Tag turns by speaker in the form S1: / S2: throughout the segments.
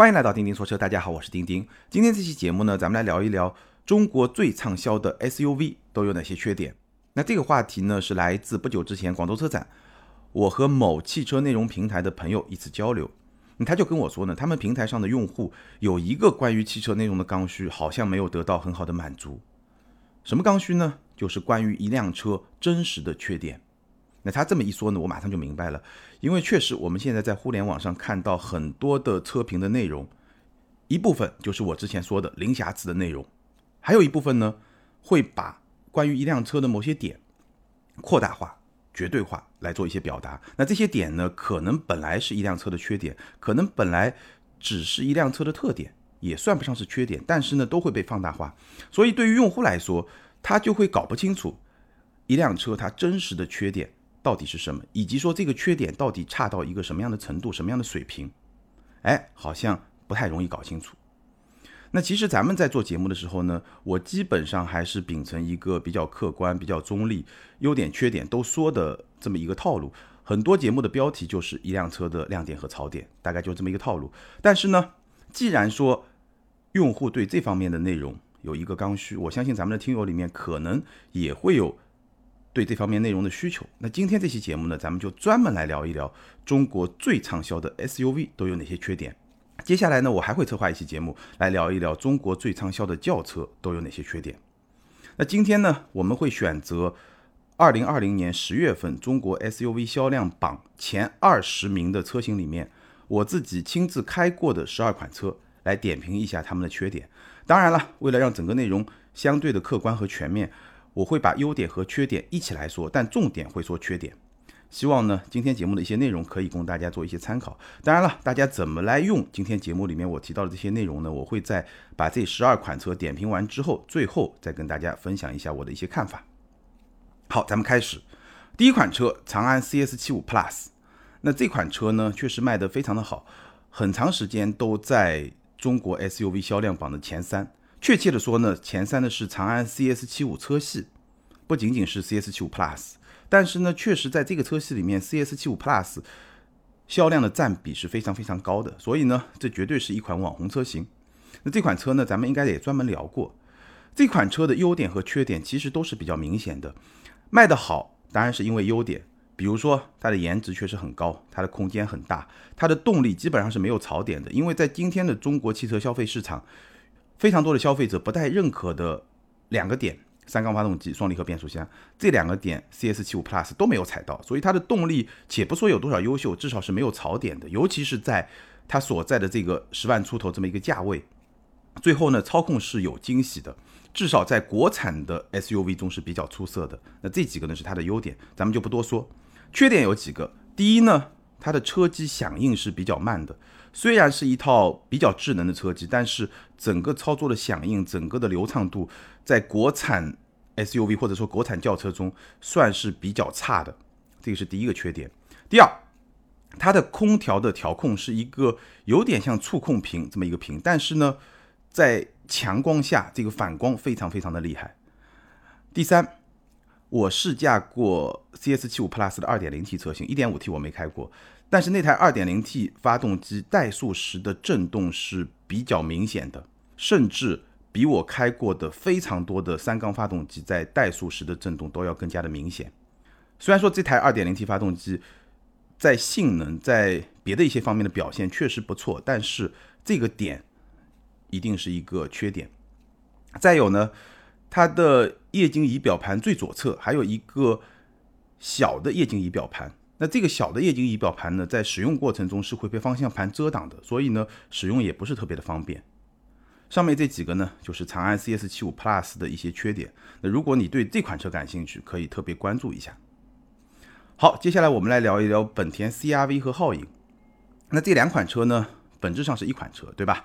S1: 欢迎来到钉钉说车，大家好，我是钉钉。今天这期节目呢，咱们来聊一聊中国最畅销的 SUV 都有哪些缺点。那这个话题呢，是来自不久之前广州车展，我和某汽车内容平台的朋友一次交流，他就跟我说呢，他们平台上的用户有一个关于汽车内容的刚需，好像没有得到很好的满足。什么刚需呢？就是关于一辆车真实的缺点。那他这么一说呢，我马上就明白了，因为确实我们现在在互联网上看到很多的车评的内容，一部分就是我之前说的零瑕疵的内容，还有一部分呢会把关于一辆车的某些点扩大化、绝对化来做一些表达。那这些点呢，可能本来是一辆车的缺点，可能本来只是一辆车的特点，也算不上是缺点，但是呢都会被放大化。所以对于用户来说，他就会搞不清楚一辆车它真实的缺点。到底是什么，以及说这个缺点到底差到一个什么样的程度、什么样的水平？哎，好像不太容易搞清楚。那其实咱们在做节目的时候呢，我基本上还是秉承一个比较客观、比较中立、优点缺点都说的这么一个套路。很多节目的标题就是一辆车的亮点和槽点，大概就这么一个套路。但是呢，既然说用户对这方面的内容有一个刚需，我相信咱们的听友里面可能也会有。对这方面内容的需求，那今天这期节目呢，咱们就专门来聊一聊中国最畅销的 SUV 都有哪些缺点。接下来呢，我还会策划一期节目来聊一聊中国最畅销的轿车都有哪些缺点。那今天呢，我们会选择二零二零年十月份中国 SUV 销量榜前二十名的车型里面，我自己亲自开过的十二款车来点评一下他们的缺点。当然了，为了让整个内容相对的客观和全面。我会把优点和缺点一起来说，但重点会说缺点。希望呢，今天节目的一些内容可以供大家做一些参考。当然了，大家怎么来用今天节目里面我提到的这些内容呢？我会在把这十二款车点评完之后，最后再跟大家分享一下我的一些看法。好，咱们开始。第一款车，长安 CS75 Plus。那这款车呢，确实卖得非常的好，很长时间都在中国 SUV 销量榜的前三。确切的说呢，前三的是长安 CS 七五车系，不仅仅是 CS 七五 Plus，但是呢，确实在这个车系里面，CS 七五 Plus 销量的占比是非常非常高的，所以呢，这绝对是一款网红车型。那这款车呢，咱们应该也专门聊过，这款车的优点和缺点其实都是比较明显的。卖得好当然是因为优点，比如说它的颜值确实很高，它的空间很大，它的动力基本上是没有槽点的，因为在今天的中国汽车消费市场。非常多的消费者不太认可的两个点，三缸发动机、双离合变速箱这两个点，CS 七五 Plus 都没有踩到，所以它的动力且不说有多少优秀，至少是没有槽点的。尤其是在它所在的这个十万出头这么一个价位，最后呢，操控是有惊喜的，至少在国产的 SUV 中是比较出色的。那这几个呢是它的优点，咱们就不多说。缺点有几个，第一呢，它的车机响应是比较慢的。虽然是一套比较智能的车机，但是整个操作的响应、整个的流畅度，在国产 SUV 或者说国产轿车中算是比较差的，这个是第一个缺点。第二，它的空调的调控是一个有点像触控屏这么一个屏，但是呢，在强光下，这个反光非常非常的厉害。第三，我试驾过 CS75 Plus 的 2.0T 车型，1.5T 我没开过。但是那台 2.0T 发动机怠速时的震动是比较明显的，甚至比我开过的非常多的三缸发动机在怠速时的震动都要更加的明显。虽然说这台 2.0T 发动机在性能在别的一些方面的表现确实不错，但是这个点一定是一个缺点。再有呢，它的液晶仪表盘最左侧还有一个小的液晶仪表盘。那这个小的液晶仪表盘呢，在使用过程中是会被方向盘遮挡的，所以呢，使用也不是特别的方便。上面这几个呢，就是长安 CS75 Plus 的一些缺点。那如果你对这款车感兴趣，可以特别关注一下。好，接下来我们来聊一聊本田 CRV 和皓影。那这两款车呢，本质上是一款车，对吧？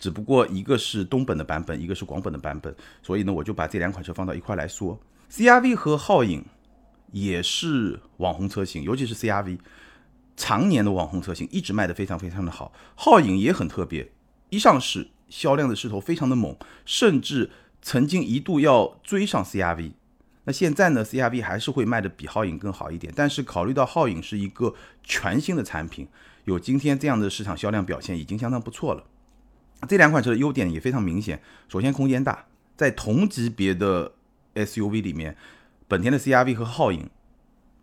S1: 只不过一个是东本的版本，一个是广本的版本，所以呢，我就把这两款车放到一块来说。CRV 和皓影。也是网红车型，尤其是 CRV，常年的网红车型，一直卖的非常非常的好。皓影也很特别，一上市销量的势头非常的猛，甚至曾经一度要追上 CRV。那现在呢，CRV 还是会卖的比皓影更好一点，但是考虑到皓影是一个全新的产品，有今天这样的市场销量表现，已经相当不错了。这两款车的优点也非常明显，首先空间大，在同级别的 SUV 里面，本田的 CRV 和皓影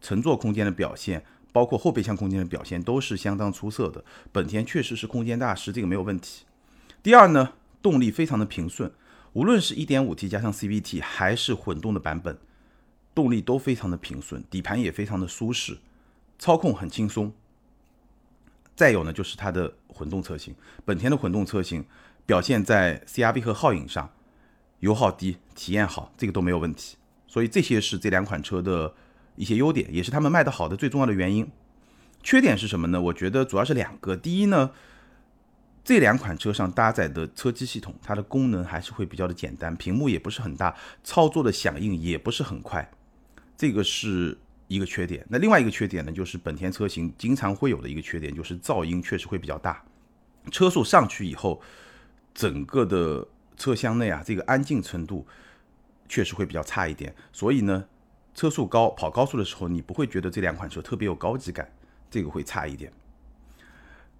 S1: 乘坐空间的表现，包括后备箱空间的表现都是相当出色的。本田确实是空间大师，这个没有问题。第二呢，动力非常的平顺，无论是一点五 T 加上 CVT 还是混动的版本，动力都非常的平顺，底盘也非常的舒适，操控很轻松。再有呢，就是它的混动车型，本田的混动车型表现在 CRV 和皓影上，油耗低，体验好，这个都没有问题。所以这些是这两款车的一些优点，也是他们卖得好的最重要的原因。缺点是什么呢？我觉得主要是两个。第一呢，这两款车上搭载的车机系统，它的功能还是会比较的简单，屏幕也不是很大，操作的响应也不是很快，这个是。一个缺点，那另外一个缺点呢，就是本田车型经常会有的一个缺点，就是噪音确实会比较大。车速上去以后，整个的车厢内啊，这个安静程度确实会比较差一点。所以呢，车速高跑高速的时候，你不会觉得这两款车特别有高级感，这个会差一点。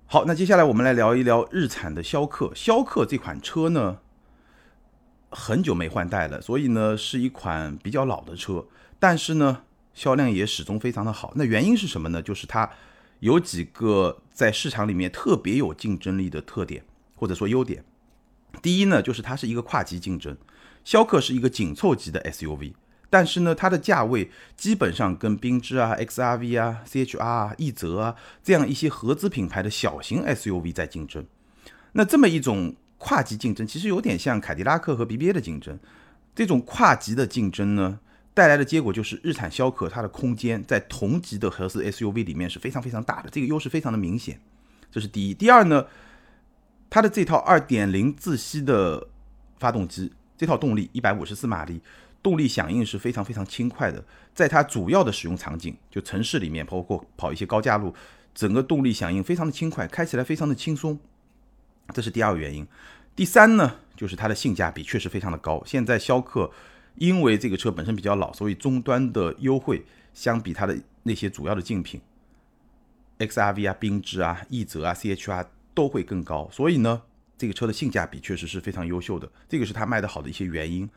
S1: 好，那接下来我们来聊一聊日产的逍客。逍客这款车呢，很久没换代了，所以呢是一款比较老的车，但是呢。销量也始终非常的好，那原因是什么呢？就是它有几个在市场里面特别有竞争力的特点或者说优点。第一呢，就是它是一个跨级竞争，逍客是一个紧凑级的 SUV，但是呢，它的价位基本上跟缤智啊、XRV 啊、CHR 啊、奕泽啊这样一些合资品牌的小型 SUV 在竞争。那这么一种跨级竞争，其实有点像凯迪拉克和 BBA 的竞争。这种跨级的竞争呢？带来的结果就是，日产逍客它的空间在同级的合资 SUV 里面是非常非常大的，这个优势非常的明显。这是第一。第二呢，它的这套2.0自吸的发动机，这套动力154马力，动力响应是非常非常轻快的。在它主要的使用场景，就城市里面，包括跑一些高架路，整个动力响应非常的轻快，开起来非常的轻松。这是第二个原因。第三呢，就是它的性价比确实非常的高。现在逍客。因为这个车本身比较老，所以终端的优惠相比它的那些主要的竞品，XRV 啊、缤智啊、奕泽啊、CHR 都会更高。所以呢，这个车的性价比确实是非常优秀的，这个是它卖得好的一些原因。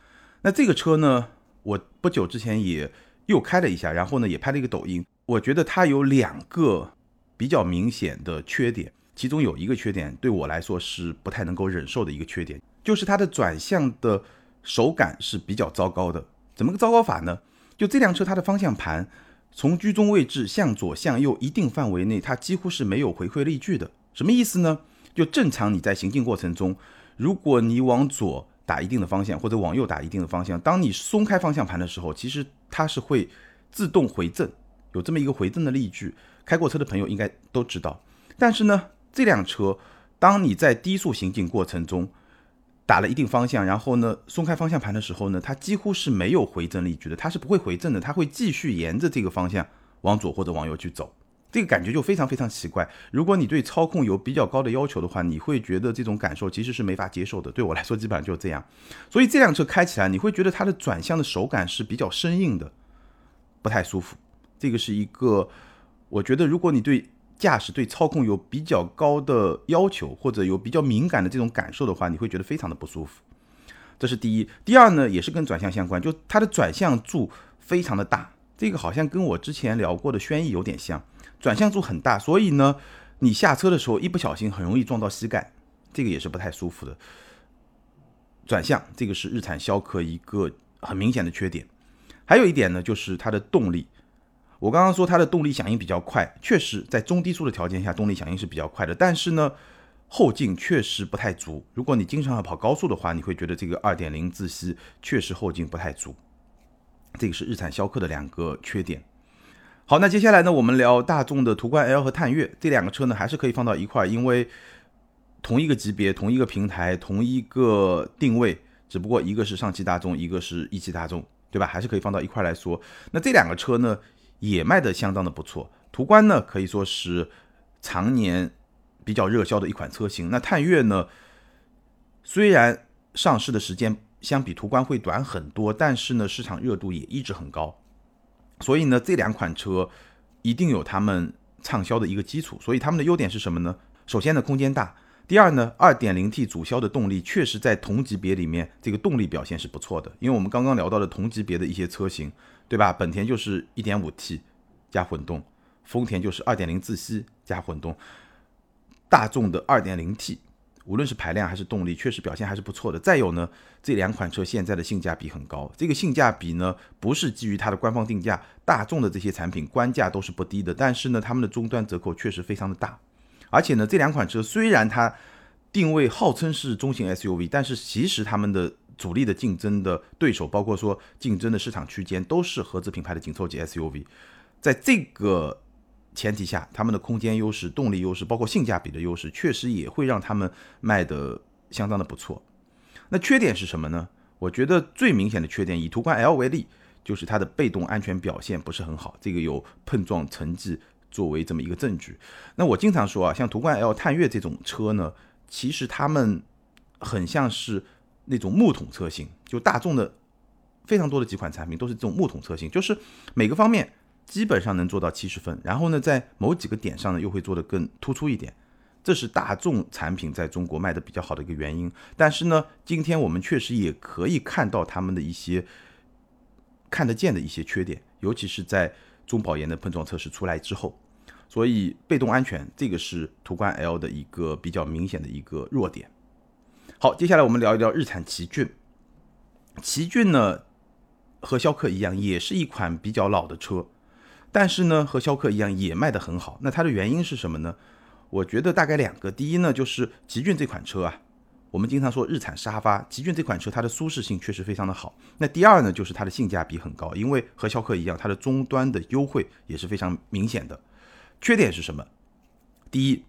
S1: 那这个车呢，我不久之前也又开了一下，然后呢也拍了一个抖音。我觉得它有两个比较明显的缺点，其中有一个缺点对我来说是不太能够忍受的一个缺点，就是它的转向的。手感是比较糟糕的，怎么个糟糕法呢？就这辆车它的方向盘从居中位置向左向右一定范围内，它几乎是没有回馈力矩的。什么意思呢？就正常你在行进过程中，如果你往左打一定的方向，或者往右打一定的方向，当你松开方向盘的时候，其实它是会自动回正，有这么一个回正的力矩。开过车的朋友应该都知道。但是呢，这辆车当你在低速行进过程中，打了一定方向，然后呢，松开方向盘的时候呢，它几乎是没有回正力矩的，它是不会回正的，它会继续沿着这个方向往左或者往右去走，这个感觉就非常非常奇怪。如果你对操控有比较高的要求的话，你会觉得这种感受其实是没法接受的。对我来说，基本上就是这样。所以这辆车开起来，你会觉得它的转向的手感是比较生硬的，不太舒服。这个是一个，我觉得如果你对。驾驶对操控有比较高的要求，或者有比较敏感的这种感受的话，你会觉得非常的不舒服。这是第一。第二呢，也是跟转向相关，就它的转向柱非常的大，这个好像跟我之前聊过的轩逸有点像，转向柱很大，所以呢，你下车的时候一不小心很容易撞到膝盖，这个也是不太舒服的。转向这个是日产逍客一个很明显的缺点。还有一点呢，就是它的动力。我刚刚说它的动力响应比较快，确实在中低速的条件下动力响应是比较快的，但是呢，后劲确实不太足。如果你经常要跑高速的话，你会觉得这个2.0自吸确实后劲不太足。这个是日产逍客的两个缺点。好，那接下来呢，我们聊大众的途观 L 和探岳这两个车呢，还是可以放到一块，因为同一个级别、同一个平台、同一个定位，只不过一个是上汽大众，一个是一汽大众，对吧？还是可以放到一块来说。那这两个车呢？也卖的相当的不错，途观呢可以说是常年比较热销的一款车型。那探岳呢，虽然上市的时间相比途观会短很多，但是呢市场热度也一直很高。所以呢这两款车一定有他们畅销的一个基础。所以他们的优点是什么呢？首先呢，空间大。第二呢，2.0T 主销的动力确实在同级别里面，这个动力表现是不错的。因为我们刚刚聊到的同级别的一些车型，对吧？本田就是 1.5T 加混动，丰田就是2.0自吸加混动，大众的 2.0T，无论是排量还是动力，确实表现还是不错的。再有呢，这两款车现在的性价比很高，这个性价比呢，不是基于它的官方定价，大众的这些产品官价都是不低的，但是呢，他们的终端折扣确实非常的大。而且呢，这两款车虽然它定位号称是中型 SUV，但是其实他们的主力的竞争的对手，包括说竞争的市场区间，都是合资品牌的紧凑级 SUV。在这个前提下，他们的空间优势、动力优势，包括性价比的优势，确实也会让他们卖的相当的不错。那缺点是什么呢？我觉得最明显的缺点，以途观 L 为例，就是它的被动安全表现不是很好，这个有碰撞成绩。作为这么一个证据，那我经常说啊，像途观 L、探岳这种车呢，其实他们很像是那种木桶车型，就大众的非常多的几款产品都是这种木桶车型，就是每个方面基本上能做到七十分，然后呢，在某几个点上呢又会做得更突出一点，这是大众产品在中国卖的比较好的一个原因。但是呢，今天我们确实也可以看到他们的一些看得见的一些缺点，尤其是在中保研的碰撞测试出来之后。所以被动安全这个是途观 L 的一个比较明显的一个弱点。好，接下来我们聊一聊日产奇骏。奇骏呢和逍客一样，也是一款比较老的车，但是呢和逍客一样也卖得很好。那它的原因是什么呢？我觉得大概两个。第一呢就是奇骏这款车啊，我们经常说日产沙发，奇骏这款车它的舒适性确实非常的好。那第二呢就是它的性价比很高，因为和逍客一样，它的终端的优惠也是非常明显的。缺点是什么？第一，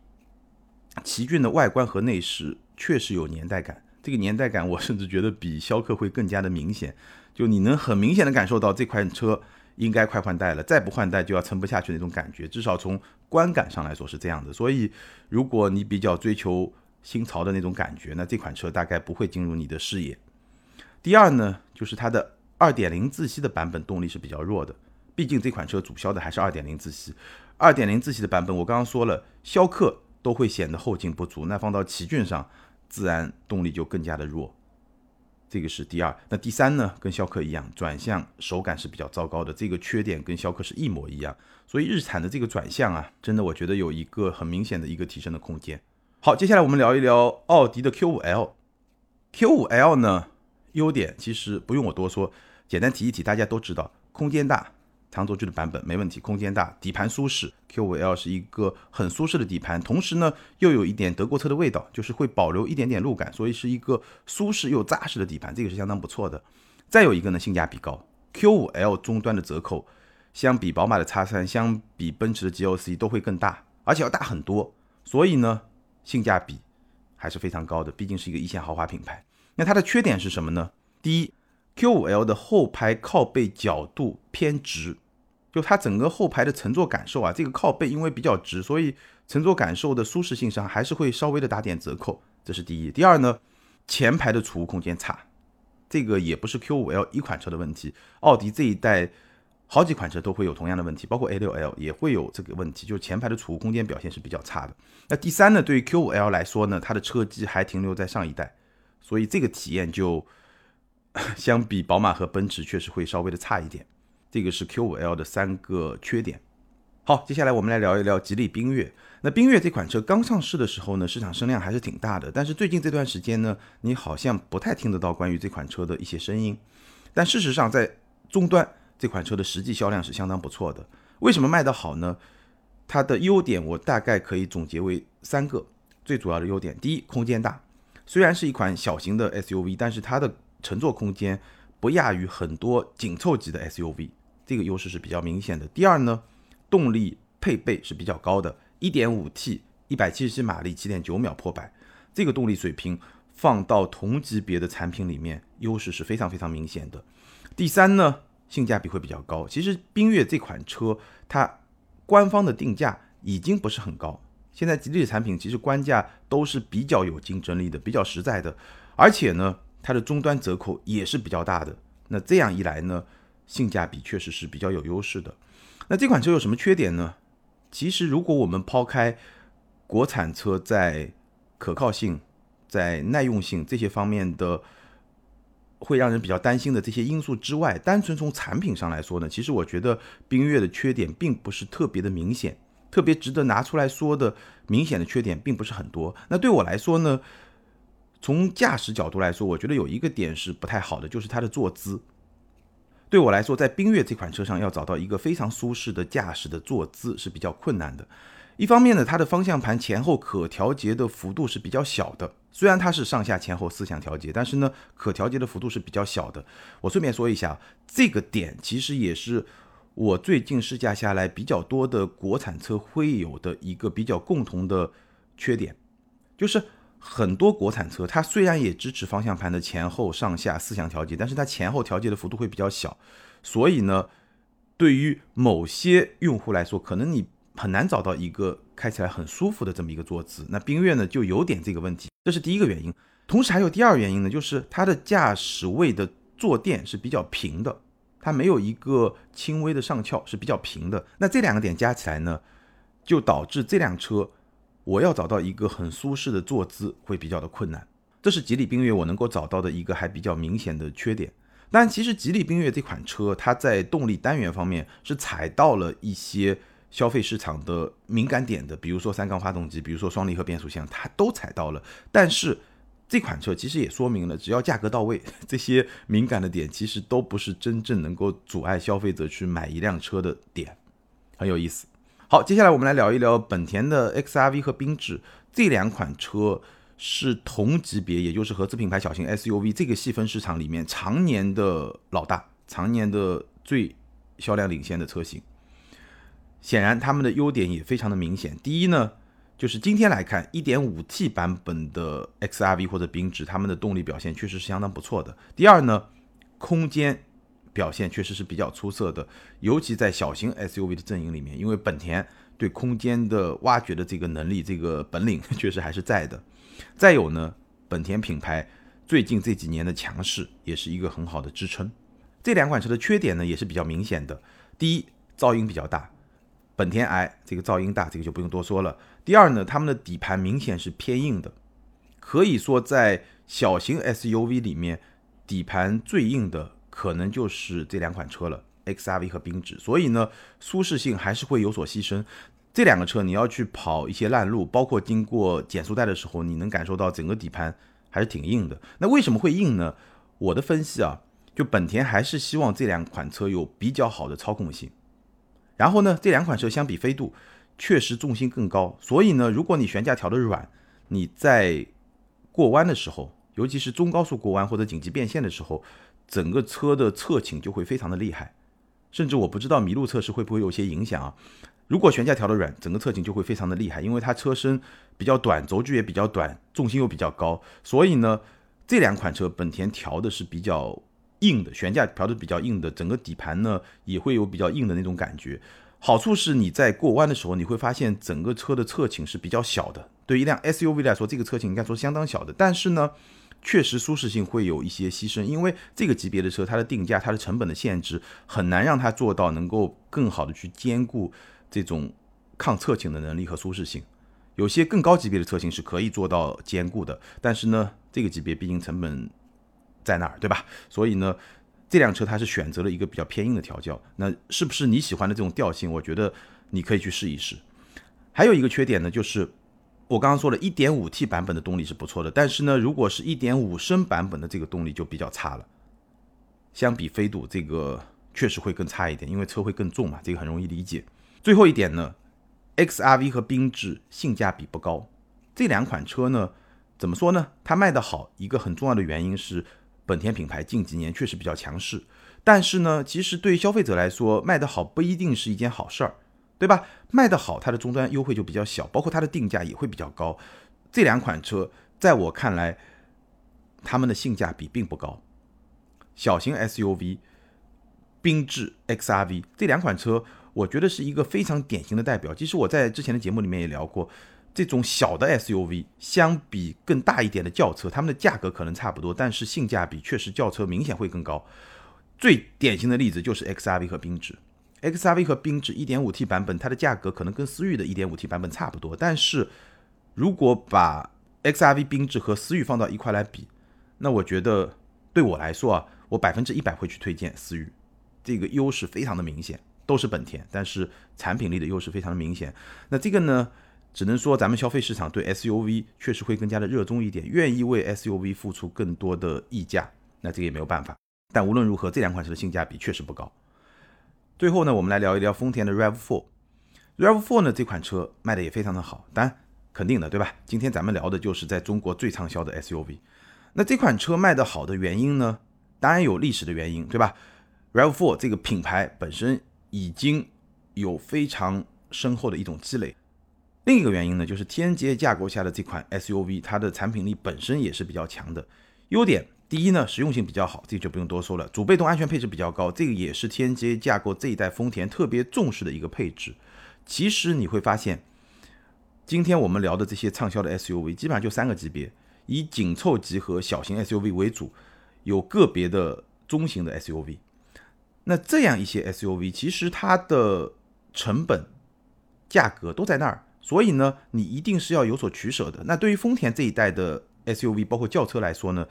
S1: 奇骏的外观和内饰确实有年代感，这个年代感我甚至觉得比逍客会更加的明显。就你能很明显的感受到这款车应该快换代了，再不换代就要撑不下去那种感觉，至少从观感上来说是这样的。所以，如果你比较追求新潮的那种感觉，那这款车大概不会进入你的视野。第二呢，就是它的2.0自吸的版本动力是比较弱的，毕竟这款车主销的还是2.0自吸。二点零自吸的版本，我刚刚说了，逍客都会显得后劲不足，那放到奇骏上，自然动力就更加的弱。这个是第二。那第三呢？跟逍客一样，转向手感是比较糟糕的，这个缺点跟逍客是一模一样。所以日产的这个转向啊，真的我觉得有一个很明显的一个提升的空间。好，接下来我们聊一聊奥迪的 Q5L。Q5L 呢，优点其实不用我多说，简单提一提，大家都知道，空间大。长轴距的版本没问题，空间大，底盘舒适。Q5L 是一个很舒适的底盘，同时呢又有一点德国车的味道，就是会保留一点点路感，所以是一个舒适又扎实的底盘，这个是相当不错的。再有一个呢，性价比高，Q5L 终端的折扣相比宝马的 X3，相比奔驰的 GLC 都会更大，而且要大很多，所以呢性价比还是非常高的，毕竟是一个一线豪华品牌。那它的缺点是什么呢？第一，Q5L 的后排靠背角度偏直。就它整个后排的乘坐感受啊，这个靠背因为比较直，所以乘坐感受的舒适性上还是会稍微的打点折扣，这是第一。第二呢，前排的储物空间差，这个也不是 Q5L 一款车的问题，奥迪这一代好几款车都会有同样的问题，包括 A6L 也会有这个问题，就是前排的储物空间表现是比较差的。那第三呢，对于 Q5L 来说呢，它的车机还停留在上一代，所以这个体验就 相比宝马和奔驰确实会稍微的差一点。这个是 Q5L 的三个缺点。好，接下来我们来聊一聊吉利缤越。那缤越这款车刚上市的时候呢，市场声量还是挺大的。但是最近这段时间呢，你好像不太听得到关于这款车的一些声音。但事实上，在终端这款车的实际销量是相当不错的。为什么卖得好呢？它的优点我大概可以总结为三个最主要的优点。第一，空间大。虽然是一款小型的 SUV，但是它的乘坐空间不亚于很多紧凑级的 SUV。这个优势是比较明显的。第二呢，动力配备是比较高的，1.5T，一百七十七马力，七点九秒破百，这个动力水平放到同级别的产品里面，优势是非常非常明显的。第三呢，性价比会比较高。其实缤越这款车，它官方的定价已经不是很高，现在吉利的产品其实官价都是比较有竞争力的，比较实在的，而且呢，它的终端折扣也是比较大的。那这样一来呢？性价比确实是比较有优势的。那这款车有什么缺点呢？其实如果我们抛开国产车在可靠性、在耐用性这些方面的会让人比较担心的这些因素之外，单纯从产品上来说呢，其实我觉得缤越的缺点并不是特别的明显，特别值得拿出来说的明显的缺点并不是很多。那对我来说呢，从驾驶角度来说，我觉得有一个点是不太好的，就是它的坐姿。对我来说，在缤越这款车上要找到一个非常舒适的驾驶的坐姿是比较困难的。一方面呢，它的方向盘前后可调节的幅度是比较小的。虽然它是上下前后四项调节，但是呢，可调节的幅度是比较小的。我顺便说一下，这个点其实也是我最近试驾下来比较多的国产车会有的一个比较共同的缺点，就 是很多国产车它虽然也支持方向盘的前后上下四项调节，但是它前后调节的幅度会比较小，所以呢，对于某些用户来说，可能你。很难找到一个开起来很舒服的这么一个坐姿，那缤越呢就有点这个问题，这是第一个原因。同时还有第二个原因呢，就是它的驾驶位的坐垫是比较平的，它没有一个轻微的上翘，是比较平的。那这两个点加起来呢，就导致这辆车我要找到一个很舒适的坐姿会比较的困难。这是吉利缤越我能够找到的一个还比较明显的缺点。但其实吉利缤越这款车，它在动力单元方面是踩到了一些。消费市场的敏感点的，比如说三缸发动机，比如说双离合变速箱，它都踩到了。但是这款车其实也说明了，只要价格到位，这些敏感的点其实都不是真正能够阻碍消费者去买一辆车的点，很有意思。好，接下来我们来聊一聊本田的 XRV 和缤智这两款车是同级别，也就是合资品牌小型 SUV 这个细分市场里面常年的老大，常年的最销量领先的车型。显然，他们的优点也非常的明显。第一呢，就是今天来看，1.5T 版本的 XRV 或者缤智，他们的动力表现确实是相当不错的。第二呢，空间表现确实是比较出色的，尤其在小型 SUV 的阵营里面，因为本田对空间的挖掘的这个能力、这个本领 确实还是在的。再有呢，本田品牌最近这几年的强势也是一个很好的支撑。这两款车的缺点呢，也是比较明显的。第一，噪音比较大。本田 i 这个噪音大，这个就不用多说了。第二呢，他们的底盘明显是偏硬的，可以说在小型 SUV 里面，底盘最硬的可能就是这两款车了，XRV 和缤智。所以呢，舒适性还是会有所牺牲。这两个车你要去跑一些烂路，包括经过减速带的时候，你能感受到整个底盘还是挺硬的。那为什么会硬呢？我的分析啊，就本田还是希望这两款车有比较好的操控性。然后呢，这两款车相比飞度，确实重心更高，所以呢，如果你悬架调的软，你在过弯的时候，尤其是中高速过弯或者紧急变线的时候，整个车的侧倾就会非常的厉害，甚至我不知道麋鹿测试会不会有些影响啊。如果悬架调的软，整个侧倾就会非常的厉害，因为它车身比较短，轴距也比较短，重心又比较高，所以呢，这两款车本田调的是比较。硬的悬架调的比较硬的，整个底盘呢也会有比较硬的那种感觉。好处是你在过弯的时候，你会发现整个车的侧倾是比较小的。对一辆 SUV 来说，这个侧倾应该说相当小的。但是呢，确实舒适性会有一些牺牲，因为这个级别的车，它的定价、它的成本的限制，很难让它做到能够更好的去兼顾这种抗侧倾的能力和舒适性。有些更高级别的车型是可以做到兼顾的，但是呢，这个级别毕竟成本。在那儿，对吧？所以呢，这辆车它是选择了一个比较偏硬的调教。那是不是你喜欢的这种调性？我觉得你可以去试一试。还有一个缺点呢，就是我刚刚说了，1.5T 版本的动力是不错的，但是呢，如果是一点五升版本的这个动力就比较差了。相比飞度，这个确实会更差一点，因为车会更重嘛，这个很容易理解。最后一点呢，XRV 和缤智性价比不高。这两款车呢，怎么说呢？它卖的好，一个很重要的原因是。本田品牌近几年确实比较强势，但是呢，其实对消费者来说，卖得好不一定是一件好事儿，对吧？卖得好，它的终端优惠就比较小，包括它的定价也会比较高。这两款车在我看来，它们的性价比并不高。小型 SUV，缤智 XRV 这两款车，我觉得是一个非常典型的代表。其实我在之前的节目里面也聊过。这种小的 SUV 相比更大一点的轿车，它们的价格可能差不多，但是性价比确实轿车明显会更高。最典型的例子就是 XRV 和缤智。XRV 和缤智 1.5T 版本，它的价格可能跟思域的 1.5T 版本差不多，但是如果把 XRV 缤智和思域放到一块来比，那我觉得对我来说啊，我百分之一百会去推荐思域，这个优势非常的明显，都是本田，但是产品力的优势非常的明显。那这个呢，只能说咱们消费市场对 SUV 确实会更加的热衷一点，愿意为 SUV 付出更多的溢价，那这个也没有办法。但无论如何，这两款车的性价比确实不高。最后呢，我们来聊一聊丰田的 RAV4。RAV4 呢这款车卖的也非常的好，当然肯定的，对吧？今天咱们聊的就是在中国最畅销的 SUV。那这款车卖的好的原因呢，当然有历史的原因，对吧？RAV4 这个品牌本身已经有非常深厚的一种积累。另一个原因呢，就是 TNGA 架构下的这款 SUV，它的产品力本身也是比较强的。优点。第一呢，实用性比较好，这就不用多说了。主被动安全配置比较高，这个也是 TNGA 架构这一代丰田特别重视的一个配置。其实你会发现，今天我们聊的这些畅销的 SUV，基本上就三个级别，以紧凑级和小型 SUV 为主，有个别的中型的 SUV。那这样一些 SUV，其实它的成本、价格都在那儿，所以呢，你一定是要有所取舍的。那对于丰田这一代的 SUV，包括轿车来说呢？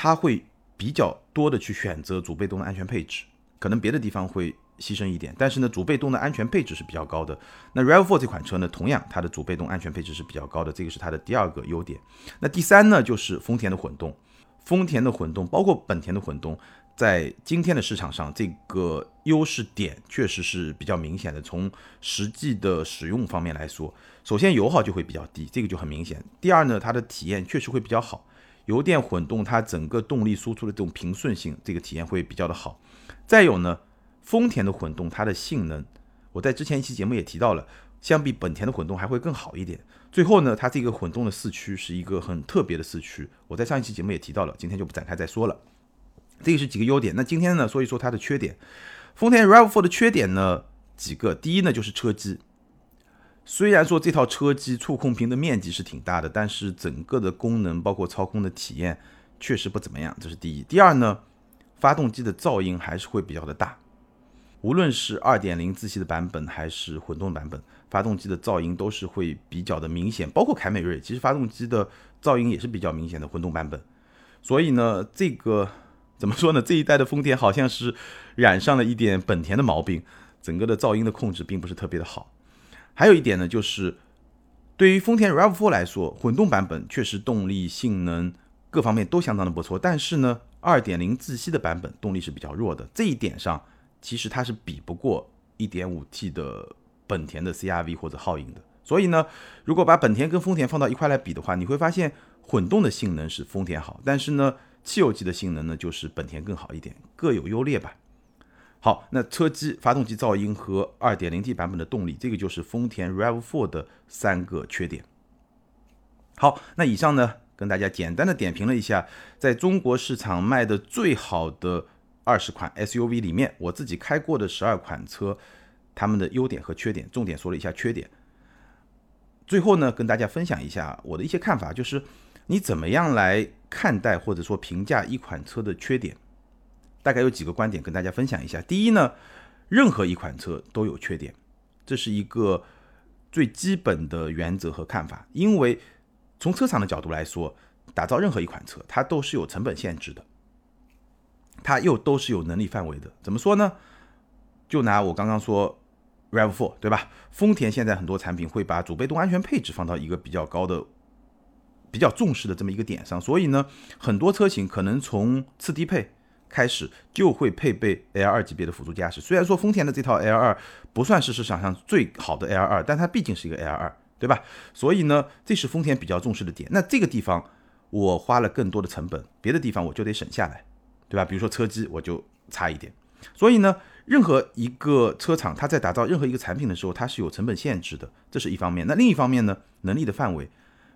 S1: 它会比较多的去选择主被动的安全配置，可能别的地方会牺牲一点，但是呢，主被动的安全配置是比较高的。那 RAV4 这款车呢，同样它的主被动安全配置是比较高的，这个是它的第二个优点。那第三呢，就是丰田的混动，丰田的混动包括本田的混动，在今天的市场上，这个优势点确实是比较明显的。从实际的使用方面来说，首先油耗就会比较低，这个就很明显。第二呢，它的体验确实会比较好。油电混动，它整个动力输出的这种平顺性，这个体验会比较的好。再有呢，丰田的混动，它的性能，我在之前一期节目也提到了，相比本田的混动还会更好一点。最后呢，它这个混动的四驱是一个很特别的四驱，我在上一期节目也提到了，今天就不展开再说了。这个是几个优点，那今天呢，说一说它的缺点。丰田 RAV4 的缺点呢，几个，第一呢就是车机。虽然说这套车机触控屏的面积是挺大的，但是整个的功能包括操控的体验确实不怎么样，这是第一。第二呢，发动机的噪音还是会比较的大，无论是二点零自吸的版本还是混动版本，发动机的噪音都是会比较的明显。包括凯美瑞，其实发动机的噪音也是比较明显的混动版本。所以呢，这个怎么说呢？这一代的丰田好像是染上了一点本田的毛病，整个的噪音的控制并不是特别的好。还有一点呢，就是对于丰田 RAV4 来说，混动版本确实动力、性能各方面都相当的不错。但是呢，2.0自吸的版本动力是比较弱的，这一点上其实它是比不过 1.5T 的本田的 CRV 或者皓影的。所以呢，如果把本田跟丰田放到一块来比的话，你会发现混动的性能是丰田好，但是呢，汽油机的性能呢就是本田更好一点，各有优劣吧。好，那车机、发动机噪音和 2.0T 版本的动力，这个就是丰田 RAV4 的三个缺点。好，那以上呢，跟大家简单的点评了一下，在中国市场卖的最好的二十款 SUV 里面，我自己开过的十二款车，它们的优点和缺点，重点说了一下缺点。最后呢，跟大家分享一下我的一些看法，就是你怎么样来看待或者说评价一款车的缺点。大概有几个观点跟大家分享一下。第一呢，任何一款车都有缺点，这是一个最基本的原则和看法。因为从车厂的角度来说，打造任何一款车，它都是有成本限制的，它又都是有能力范围的。怎么说呢？就拿我刚刚说 RAV4 对吧？丰田现在很多产品会把主被动安全配置放到一个比较高的、比较重视的这么一个点上，所以呢，很多车型可能从次低配。开始就会配备 L 二级别的辅助驾驶。虽然说丰田的这套 L 二不算是市场上最好的 L 二，但它毕竟是一个 L 二，对吧？所以呢，这是丰田比较重视的点。那这个地方我花了更多的成本，别的地方我就得省下来，对吧？比如说车机我就差一点。所以呢，任何一个车厂它在打造任何一个产品的时候，它是有成本限制的，这是一方面。那另一方面呢，能力的范围。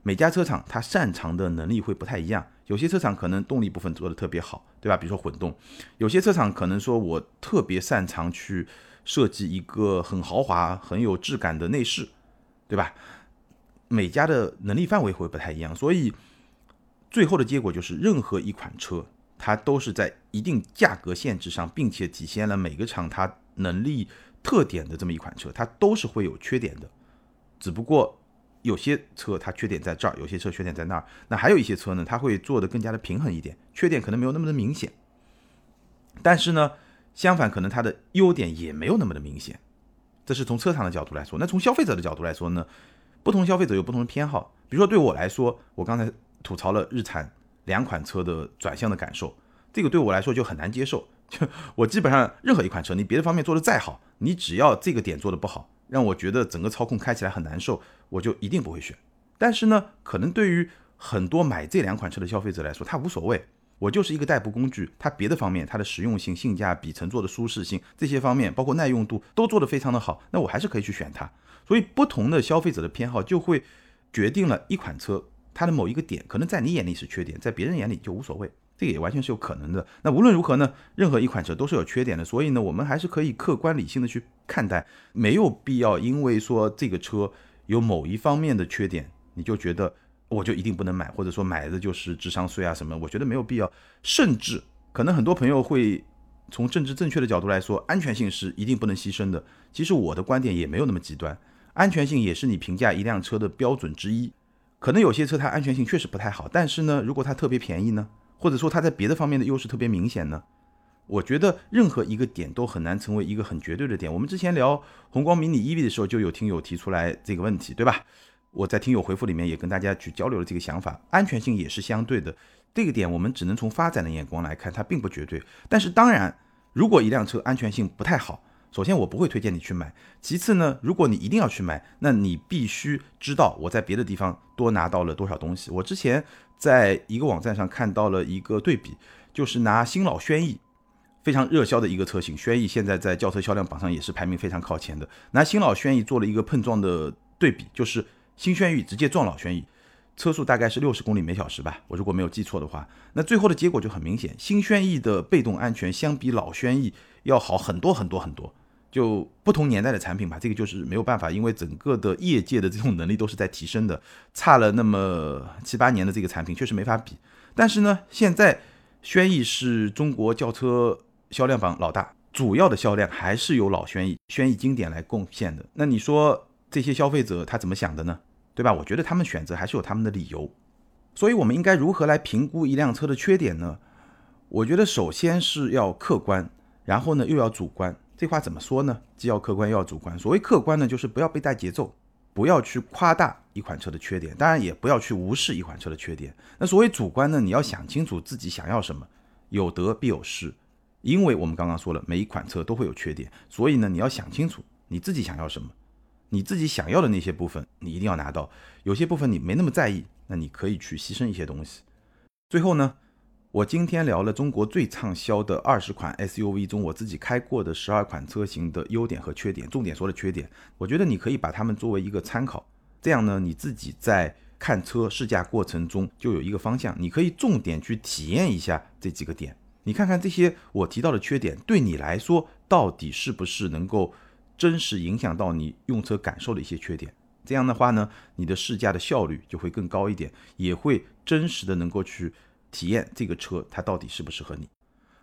S1: 每家车厂它擅长的能力会不太一样，有些车厂可能动力部分做的特别好，对吧？比如说混动，有些车厂可能说我特别擅长去设计一个很豪华、很有质感的内饰，对吧？每家的能力范围会不太一样，所以最后的结果就是，任何一款车它都是在一定价格限制上，并且体现了每个厂它能力特点的这么一款车，它都是会有缺点的，只不过有些车它缺点在这儿，有些车缺点在那儿，那还有一些车呢，它会做的更加的平衡一点，缺点可能没有那么的明显，但是呢，相反可能它的优点也没有那么的明显，这是从车厂的角度来说，那从消费者的角度来说呢，不同消费者有不同的偏好，比如说对我来说，我刚才吐槽了日产两款车的转向的感受。这个对我来说就很难接受，就我基本上任何一款车，你别的方面做的再好，你只要这个点做的不好，让我觉得整个操控开起来很难受，我就一定不会选。但是呢，可能对于很多买这两款车的消费者来说，他无所谓，我就是一个代步工具，它别的方面，它的实用性、性价比、乘坐的舒适性这些方面，包括耐用度都做得非常的好，那我还是可以去选它。所以不同的消费者的偏好就会决定了一款车它的某一个点，可能在你眼里是缺点，在别人眼里就无所谓。这个也完全是有可能的。那无论如何呢，任何一款车都是有缺点的，所以呢，我们还是可以客观理性的去看待，没有必要因为说这个车有某一方面的缺点，你就觉得我就一定不能买，或者说买的就是智商税啊什么？我觉得没有必要。甚至可能很多朋友会从政治正确的角度来说，安全性是一定不能牺牲的。其实我的观点也没有那么极端，安全性也是你评价一辆车的标准之一。可能有些车它安全性确实不太好，但是呢，如果它特别便宜呢？或者说它在别的方面的优势特别明显呢？我觉得任何一个点都很难成为一个很绝对的点。我们之前聊宏光迷你 EV 的时候，就有听友提出来这个问题，对吧？我在听友回复里面也跟大家去交流了这个想法。安全性也是相对的，这个点我们只能从发展的眼光来看，它并不绝对。但是当然，如果一辆车安全性不太好，首先我不会推荐你去买。其次呢，如果你一定要去买，那你必须知道我在别的地方多拿到了多少东西。我之前。在一个网站上看到了一个对比，就是拿新老轩逸非常热销的一个车型，轩逸现在在轿车销量榜上也是排名非常靠前的。拿新老轩逸做了一个碰撞的对比，就是新轩逸直接撞老轩逸，车速大概是六十公里每小时吧，我如果没有记错的话，那最后的结果就很明显，新轩逸的被动安全相比老轩逸要好很多很多很多。就不同年代的产品吧，这个就是没有办法，因为整个的业界的。这种能力都是在提升的，差了那么七八年的这个产品确实没法比。但是呢，现在轩逸是中国轿车销量榜老大，主要的销量还是由老轩逸、轩逸经典来贡献的。那你说这些消费者他怎么想的呢？对吧？我觉得他们选择还是有他们的理由。所以，我们应该如何来评估一辆车的缺点呢？我觉得首先是要客观，然后呢？又要主观。这话怎么说呢？既要客观又要主观。所谓客观呢，就是不要被带节奏，不要去夸大一款车的缺点，当然也不要去无视一款车的缺点。那所谓主观呢，你要想清楚自己想要什么，有得必有失。因为我们刚刚说了，每一款车都会有缺点，所以呢，你要想清楚你自己想要什么，你自己想要的那些部分，你一定要拿到。有些部分你没那么在意，那你可以去牺牲一些东西。最后呢？我今天聊了中国最畅销的二十款 SUV 中，我自己开过的十二款车型的优点和缺点，重点说的缺点，我觉得你可以把它们作为一个参考，这样呢，你自己在看车试驾过程中就有一个方向，你可以重点去体验一下这几个点，你看看这些我提到的缺点对你来说到底是不是能够真实影响到你用车感受的一些缺点，这样的话呢，你的试驾的效率就会更高一点，也会真实的能够去。体验这个车，它到底适不适合你？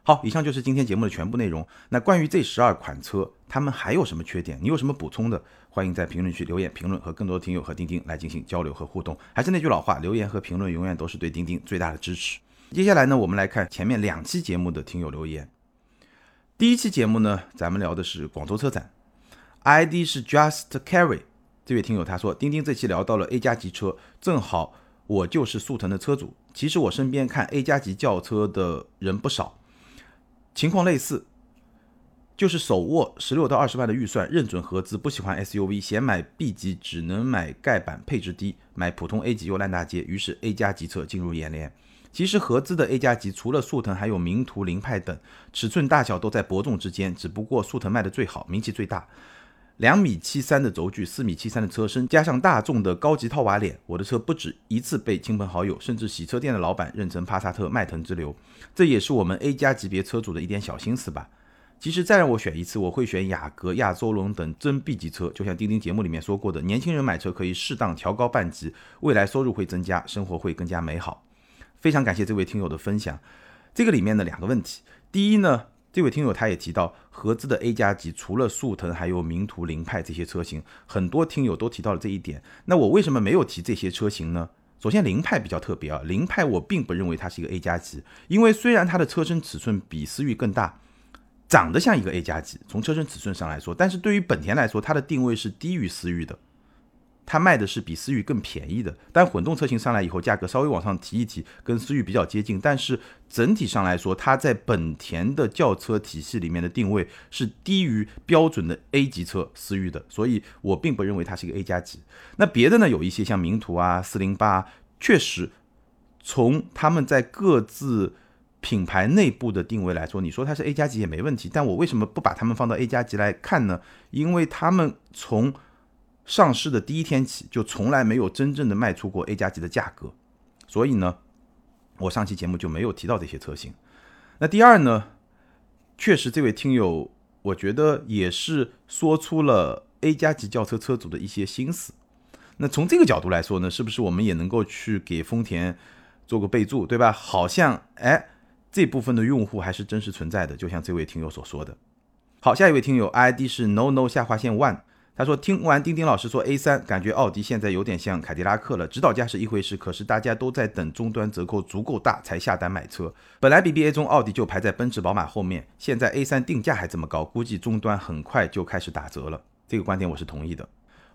S1: 好，以上就是今天节目的全部内容。那关于这十二款车，它们还有什么缺点？你有什么补充的？欢迎在评论区留言评论，和更多的听友和钉钉来进行交流和互动。还是那句老话，留言和评论永远都是对钉钉最大的支持。接下来呢，我们来看前面两期节目的听友留言。第一期节目呢，咱们聊的是广州车展，ID 是 Just Carry 这位听友他说，钉钉这期聊到了 A 加级车，正好。我就是速腾的车主，其实我身边看 A 加级轿车的人不少，情况类似，就是手握十六到二十万的预算，认准合资，不喜欢 SUV，嫌买 B 级只能买盖板，配置低，买普通 A 级又烂大街，于是 A 加级车进入眼帘。其实合资的 A 加级除了速腾，还有名图、凌派等，尺寸大小都在伯仲之间，只不过速腾卖的最好，名气最大。两米七三的轴距，四米七三的车身，加上大众的高级套娃脸，我的车不止一次被亲朋好友，甚至洗车店的老板认成帕萨特，迈腾之流。这也是我们 A 加级别车主的一点小心思吧。其实再让我选一次，我会选雅阁、亚洲龙等真 B 级车。就像钉钉节目里面说过的，年轻人买车可以适当调高半级，未来收入会增加，生活会更加美好。非常感谢这位听友的分享。这个里面的两个问题，第一呢，这位听友他也提到，合资的 A 加级除了速腾，还有名图、凌派这些车型，很多听友都提到了这一点。那我为什么没有提这些车型呢？首先，凌派比较特别啊，凌派我并不认为它是一个 A 加级，因为虽然它的车身尺寸比思域更大，长得像一个 A 加级，从车身尺寸上来说，但是对于本田来说，它的定位是低于思域的。它卖的是比思域更便宜的，但混动车型上来以后，价格稍微往上提一提，跟思域比较接近。但是整体上来说，它在本田的轿车体系里面的定位是低于标准的 A 级车思域的，所以我并不认为它是一个 A 加级。那别的呢，有一些像名图啊、四零八，确实从他们在各自品牌内部的定位来说，你说它是 A 加级也没问题。但我为什么不把它们放到 A 加级来看呢？因为他们从上市的第一天起就从来没有真正的卖出过 A 加级的价格，所以呢，我上期节目就没有提到这些车型。那第二呢，确实这位听友，我觉得也是说出了 A 加级轿车车主的一些心思。那从这个角度来说呢，是不是我们也能够去给丰田做个备注，对吧？好像哎，这部分的用户还是真实存在的，就像这位听友所说的。好，下一位听友 ID 是 no no 下划线 one。他说：“听完丁丁老师说 A 三，感觉奥迪现在有点像凯迪拉克了。指导价是一回事，可是大家都在等终端折扣足够大才下单买车。本来 BBA 中奥迪就排在奔驰、宝马后面，现在 A 三定价还这么高，估计终端很快就开始打折了。这个观点我是同意的。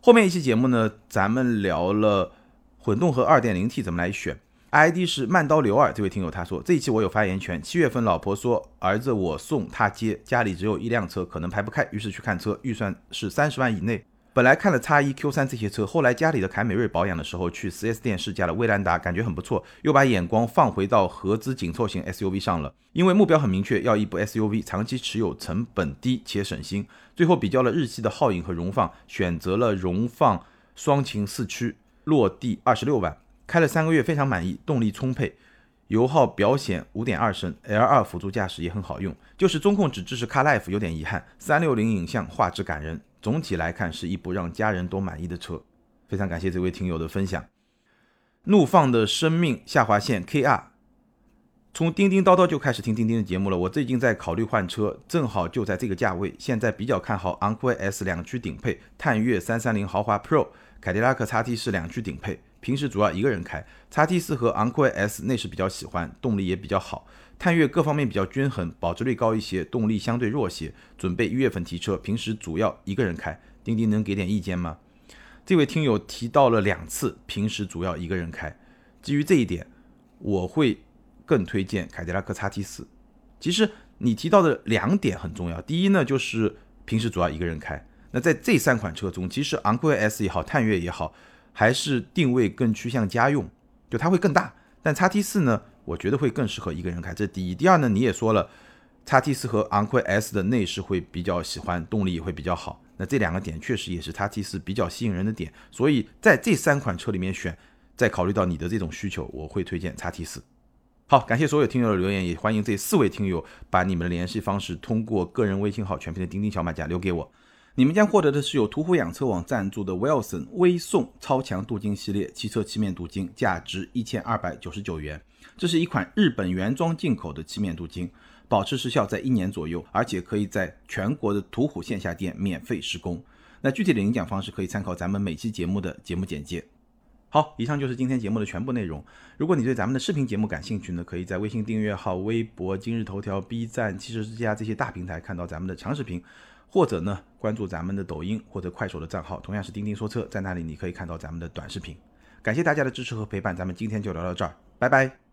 S1: 后面一期节目呢，咱们聊了混动和 2.0T 怎么来选。” ID 是慢刀刘二这位听友他说这一期我有发言权。七月份老婆说儿子我送他接，家里只有一辆车，可能排不开，于是去看车，预算是三十万以内。本来看了叉一 Q 三这些车，后来家里的凯美瑞保养的时候去 4S 店试驾了威兰达，感觉很不错，又把眼光放回到合资紧凑型 SUV 上了，因为目标很明确，要一部 SUV，长期持有成本低且省心。最后比较了日系的皓影和荣放，选择了荣放双擎四驱，落地二十六万。开了三个月，非常满意，动力充沛，油耗表显五点二升，L2 辅助驾驶也很好用，就是中控只支持 CarLife 有点遗憾。三六零影像画质感人，总体来看是一部让家人都满意的车。非常感谢这位听友的分享。怒放的生命下划线 KR，从叮叮叨叨就开始听叮叮的节目了。我最近在考虑换车，正好就在这个价位，现在比较看好昂科威 S 两驱顶配，探岳三三零豪华 Pro，凯迪拉克 XT 是两驱顶配。平时主要一个人开，叉 T 四和昂科威 S 内饰比较喜欢，动力也比较好。探岳各方面比较均衡，保值率高一些，动力相对弱些。准备一月份提车，平时主要一个人开。钉钉能给点意见吗？这位听友提到了两次，平时主要一个人开。基于这一点，我会更推荐凯迪拉克叉 T 四。其实你提到的两点很重要，第一呢就是平时主要一个人开。那在这三款车中，其实昂科威 S 也好，探岳也好。还是定位更趋向家用，就它会更大。但叉 T 四呢，我觉得会更适合一个人开，这第一。第二呢，你也说了，叉 T 四和昂科威 S 的内饰会比较喜欢，动力也会比较好。那这两个点确实也是叉 T 四比较吸引人的点。所以在这三款车里面选，再考虑到你的这种需求，我会推荐叉 T 四。好，感谢所有听友的留言，也欢迎这四位听友把你们的联系方式通过个人微信号全屏的钉钉小马甲留给我。你们将获得的是由途虎养车网赞助的 Wilson 微送超强镀金系列汽车漆面镀金，价值一千二百九十九元。这是一款日本原装进口的漆面镀金，保持时效在一年左右，而且可以在全国的途虎线下店免费施工。那具体的领奖方式可以参考咱们每期节目的节目简介。好，以上就是今天节目的全部内容。如果你对咱们的视频节目感兴趣呢，可以在微信订阅号、微博、今日头条、B 站、汽车之家这些大平台看到咱们的长视频。或者呢，关注咱们的抖音或者快手的账号，同样是钉钉说车，在那里你可以看到咱们的短视频。感谢大家的支持和陪伴，咱们今天就聊到这儿，拜拜。